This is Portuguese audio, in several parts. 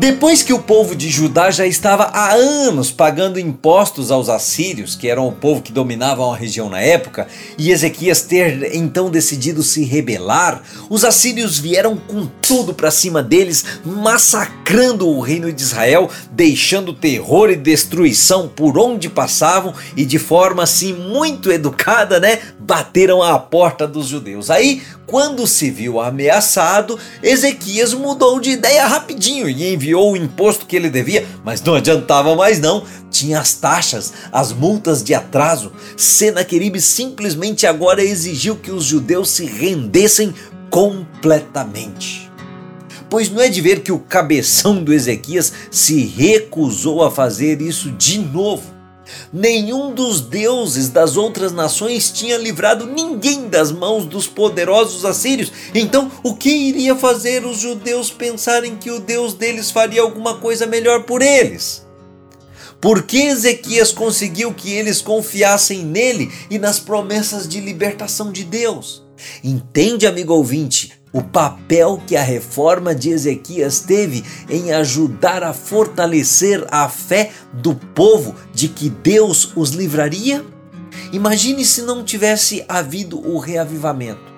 Depois que o povo de Judá já estava há anos pagando impostos aos assírios, que eram o povo que dominava a região na época, e Ezequias ter então decidido se rebelar, os assírios vieram com tudo para cima deles, massacrando o reino de Israel, deixando terror e destruição por onde passavam e de forma assim muito educada, né, bateram à porta dos judeus. Aí, quando se viu ameaçado, Ezequias mudou de ideia rapidinho e enviou o imposto que ele devia, mas não adiantava mais não. Tinha as taxas, as multas de atraso. Senaqueribe simplesmente agora exigiu que os judeus se rendessem completamente. Pois não é de ver que o cabeção do Ezequias se recusou a fazer isso de novo. Nenhum dos deuses das outras nações tinha livrado ninguém das mãos dos poderosos assírios. Então, o que iria fazer os judeus pensarem que o Deus deles faria alguma coisa melhor por eles? Por que Ezequias conseguiu que eles confiassem nele e nas promessas de libertação de Deus? Entende, amigo ouvinte? O papel que a reforma de Ezequias teve em ajudar a fortalecer a fé do povo de que Deus os livraria? Imagine se não tivesse havido o reavivamento.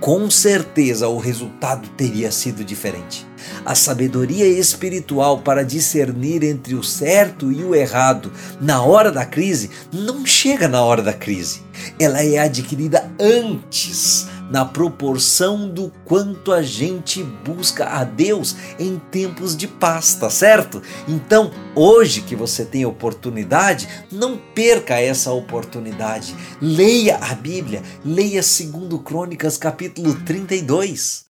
Com certeza o resultado teria sido diferente. A sabedoria espiritual para discernir entre o certo e o errado na hora da crise não chega na hora da crise. Ela é adquirida antes na proporção do quanto a gente busca a Deus em tempos de paz, tá certo? Então, hoje que você tem oportunidade, não perca essa oportunidade. Leia a Bíblia, leia 2 Crônicas capítulo 32.